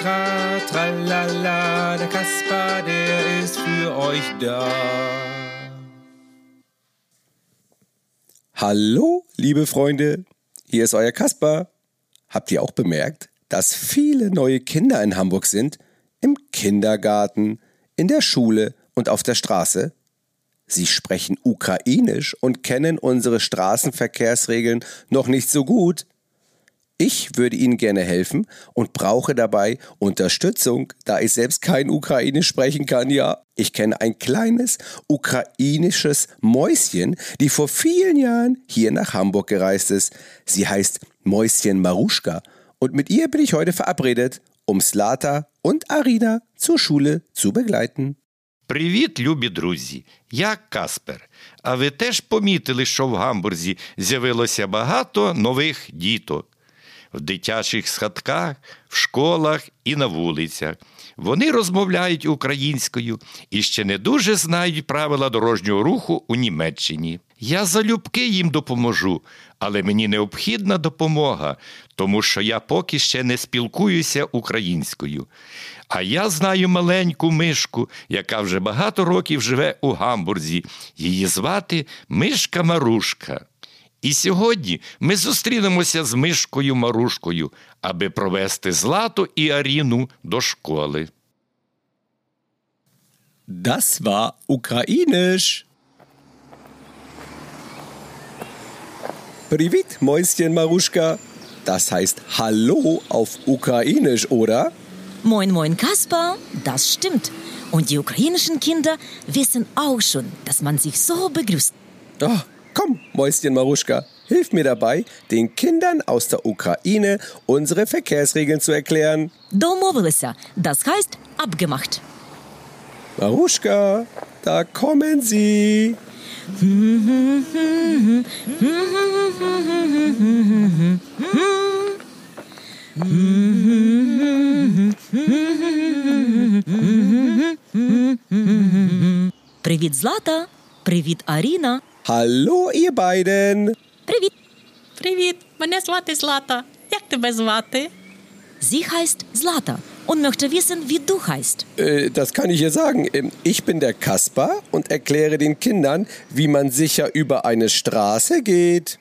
tra, tralala. Der Kasper, der ist für euch da. Hallo, liebe Freunde, hier ist euer Kasper. Habt ihr auch bemerkt, dass viele neue Kinder in Hamburg sind? Im Kindergarten, in der Schule und auf der Straße? Sie sprechen Ukrainisch und kennen unsere Straßenverkehrsregeln noch nicht so gut. Ich würde Ihnen gerne helfen und brauche dabei Unterstützung, da ich selbst kein Ukrainisch sprechen kann. Ja, ich kenne ein kleines ukrainisches Mäuschen, die vor vielen Jahren hier nach Hamburg gereist ist. Sie heißt Mäuschen Maruschka und mit ihr bin ich heute verabredet, um Slata und Arina zur Schule zu begleiten. Привіт, любі друзі! Я Каспер. А ви теж помітили, що в Гамбурзі з'явилося багато нових діток В дитячих садках, в школах і на вулицях. Вони розмовляють українською і ще не дуже знають правила дорожнього руху у Німеччині. Я залюбки їм допоможу, але мені необхідна допомога, тому що я поки ще не спілкуюся українською. А я знаю маленьку мишку, яка вже багато років живе у Гамбурзі. Її звати Мишка Марушка. І сьогодні ми зустрінемося з мишкою Марушкою, аби провести Злату і Аріну до школи. Das war ukrainisch. Привіт, Mäuschen Maruschka. Das heißt Hallo auf Ukrainisch, oder? Moin, moin, Kaspar. Das stimmt. Und die ukrainischen Kinder wissen auch schon, dass man sich so begrüßt. Oh, komm, Mäuschen Maruschka, hilf mir dabei, den Kindern aus der Ukraine unsere Verkehrsregeln zu erklären. Домовилися. Das heißt abgemacht. Maruschka, da kommen sie. Привіт, Злата. Привіт, Аріна. Hallo, ihr beiden. Привіт. Привіт, мене звати Злата. Як тебе звати? Sie heißt Zlata und möchte wissen, wie du heißt. Äh, das kann ich ihr sagen. Ähm, Ich bin der Kasper und erkläre den Kindern, wie man sicher über eine Straße geht.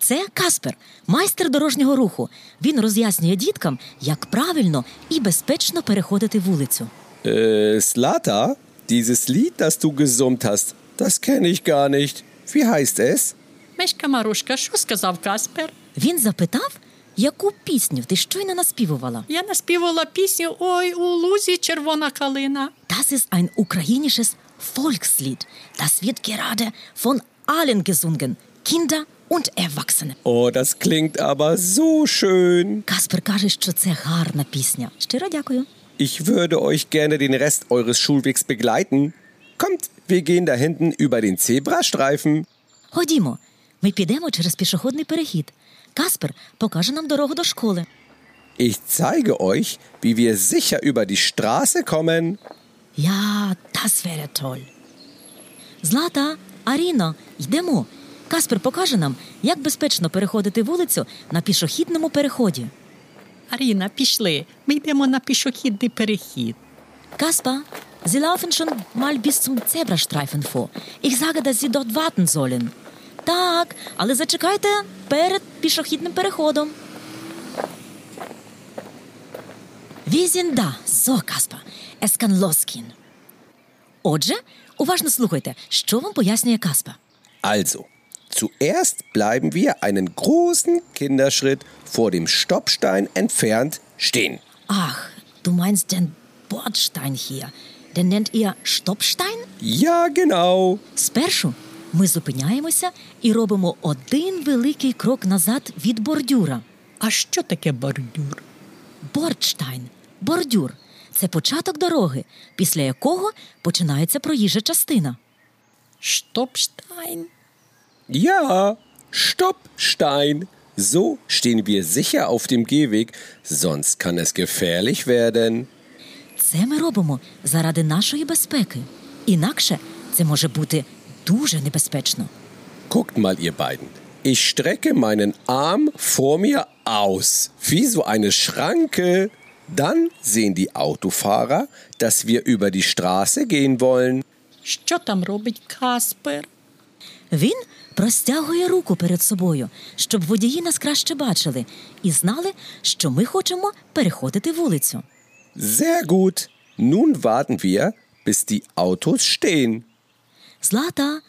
Це Каспер, майстер дорожнього руху. Він роз'яснює діткам, як правильно і безпечно переходити вулицю. Äh, Slata, dieses Lied, das du gesummt hast, das kenne ich gar nicht. Wie heißt es? Мишка Марушка, що сказав Каспер? Він запитав, яку пісню ти щойно наспівувала. Я наспівала пісню Ой, у лузі червона калина. Das ist ein ukrainisches Volkslied. Das wird gerade von allen gesungen, Kinder und Erwachsene. Oh, das klingt aber so schön. Каспер каже, що це гарна пісня. Щиро дякую. Ich würde euch gerne den Rest eures Schulwegs begleiten. Kommt, wir gehen da hinten über den Zebrastreifen. Ходімо, ми підемо через пішохідний перехід. Каспер покаже нам дорогу до школи. Ich zeige euch, wie wir sicher über die Straße kommen. Ja, das wäre toll. Злата, Аріно, йдемо. Каспер покаже нам, як безпечно переходити вулицю на пішохідному переході. Аріна, пішли. Ми йдемо на пішохідний перехід. Kaspar, Sie laufen schon mal bis zum Zebrastreifen vor. Ich sage, dass Sie dort warten sollen. Так, але зачекайте перед пішохідним переходом. Wir sind da. So, Kaspar, es kann losgehen. Отже, уважно слухайте, що вам пояснює Каспа. Also, zuerst bleiben wir einen großen Kinderschritt vor dem Stoppstein entfernt stehen. Ach, du meinst den Bordstein hier. Den nennt ihr Stoppstein? Ja, genau. Спершу ми зупиняємося і робимо один великий крок назад від бордюра. А що таке бордюр? Бордштайн, бордюр це початок дороги, після якого починається проїжджа частина. Штопштайн. Ja, Stopp, Stein. So stehen wir sicher auf dem Gehweg, sonst kann es gefährlich werden. Це ми робимо заради нашої безпеки. Інакше це може бути дуже небезпечно. Guckt mal, ihr beiden. Ich strecke meinen Arm vor mir aus, wie so eine Schranke. Dann sehen die Autofahrer, dass wir über die Straße gehen wollen. Що там робить Каспер? Він простягує руку перед собою, щоб водії нас краще бачили і знали, що ми хочемо переходити вулицю. Sehr gut. Nun warten wir, bis die Autos stehen. Злата,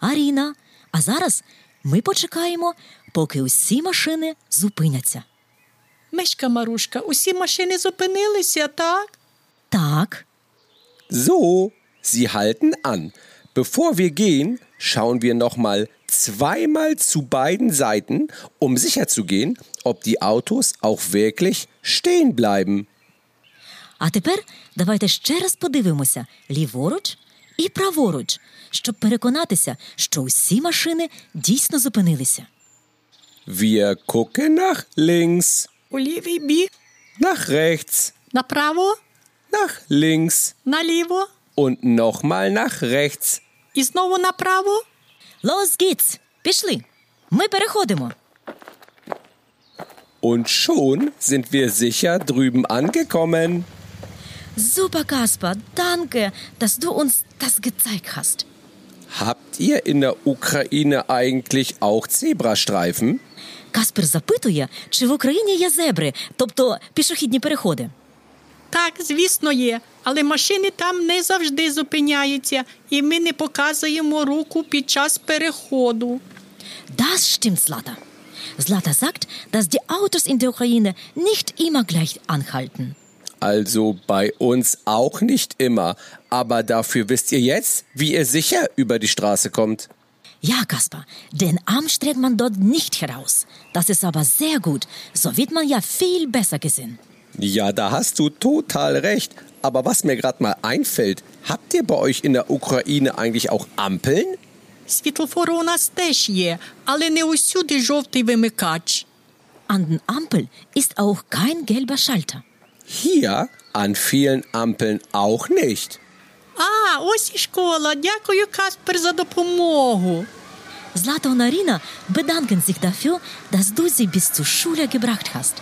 Аріна. А зараз ми почекаємо, поки усі машини зупиняться. Мишка Марушка, усі машини зупинилися, так? Так, So, sie halten an. Bevor wir gehen, schauen wir nochmal zweimal zu beiden Seiten, um sicherzugehen, ob die Autos auch wirklich stehen bleiben. А тепер давайте ще раз подивимося ліворуч і праворуч, щоб переконатися, що усі машини дійсно зупинилися. Wir gucken nach links, У лівий бік, nach rechts, направо, nach links наліво und nochmal nach rechts. і знову направо. Los geht's! Пішли! Ми переходимо. Und schon sind wir sicher drüben angekommen. Super, Kaspar, danke, dass du uns das gezeigt hast. Habt ihr in der Ukraine eigentlich auch Zebrastreifen? Каспер запитує, чи в Україні є зебри, тобто пішохідні переходи. Так, звісно, є, але машини там не завжди зупиняються, і ми не показуємо руку під час переходу. Das stimmt, Zlata. Zlata sagt, dass die Autos in der Ukraine nicht immer gleich anhalten. Also bei uns auch nicht immer. Aber dafür wisst ihr jetzt, wie ihr sicher über die Straße kommt. Ja, Kaspar, den Arm streckt man dort nicht heraus. Das ist aber sehr gut. So wird man ja viel besser gesehen. Ja, da hast du total recht. Aber was mir gerade mal einfällt, habt ihr bei euch in der Ukraine eigentlich auch Ampeln? Світлофори у нас теж є, але не усюди жовтий вимикач. An den Ampel ist auch kein gelber Schalter. Hier an vielen Ampeln auch nicht. А, ось і школа. Дякую, Каспер, за допомогу. Zlata und Arina bedanken sich dafür, dass du sie bis zur Schule gebracht hast.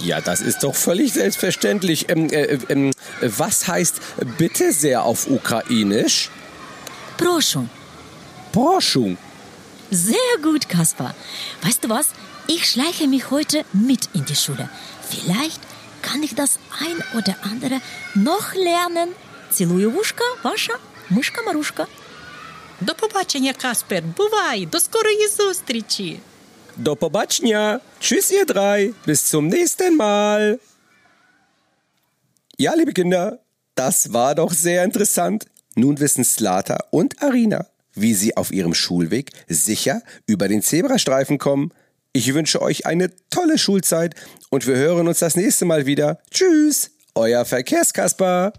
Ja, das ist doch völlig selbstverständlich. Ähm, äh, ähm, was heißt bitte sehr auf Ukrainisch? Прошу. Porschung. Sehr gut, Kaspar. Weißt du was? Ich schleiche mich heute mit in die Schule. Vielleicht kann ich das ein oder andere noch lernen. Целую в ушко, ваша мышка Марушка. До побачення, Каспер. Бувай, до скорої зустрічі. Do pobacznia. Tschüss, ihr drei. Bis zum nächsten Mal. Ja, liebe Kinder, das war doch sehr interessant. Nun wissen Slata und Arina, wie sie auf ihrem Schulweg sicher über den Zebrastreifen kommen. Ich wünsche euch eine tolle Schulzeit und wir hören uns das nächste Mal wieder. Tschüss, euer Verkehrskasper.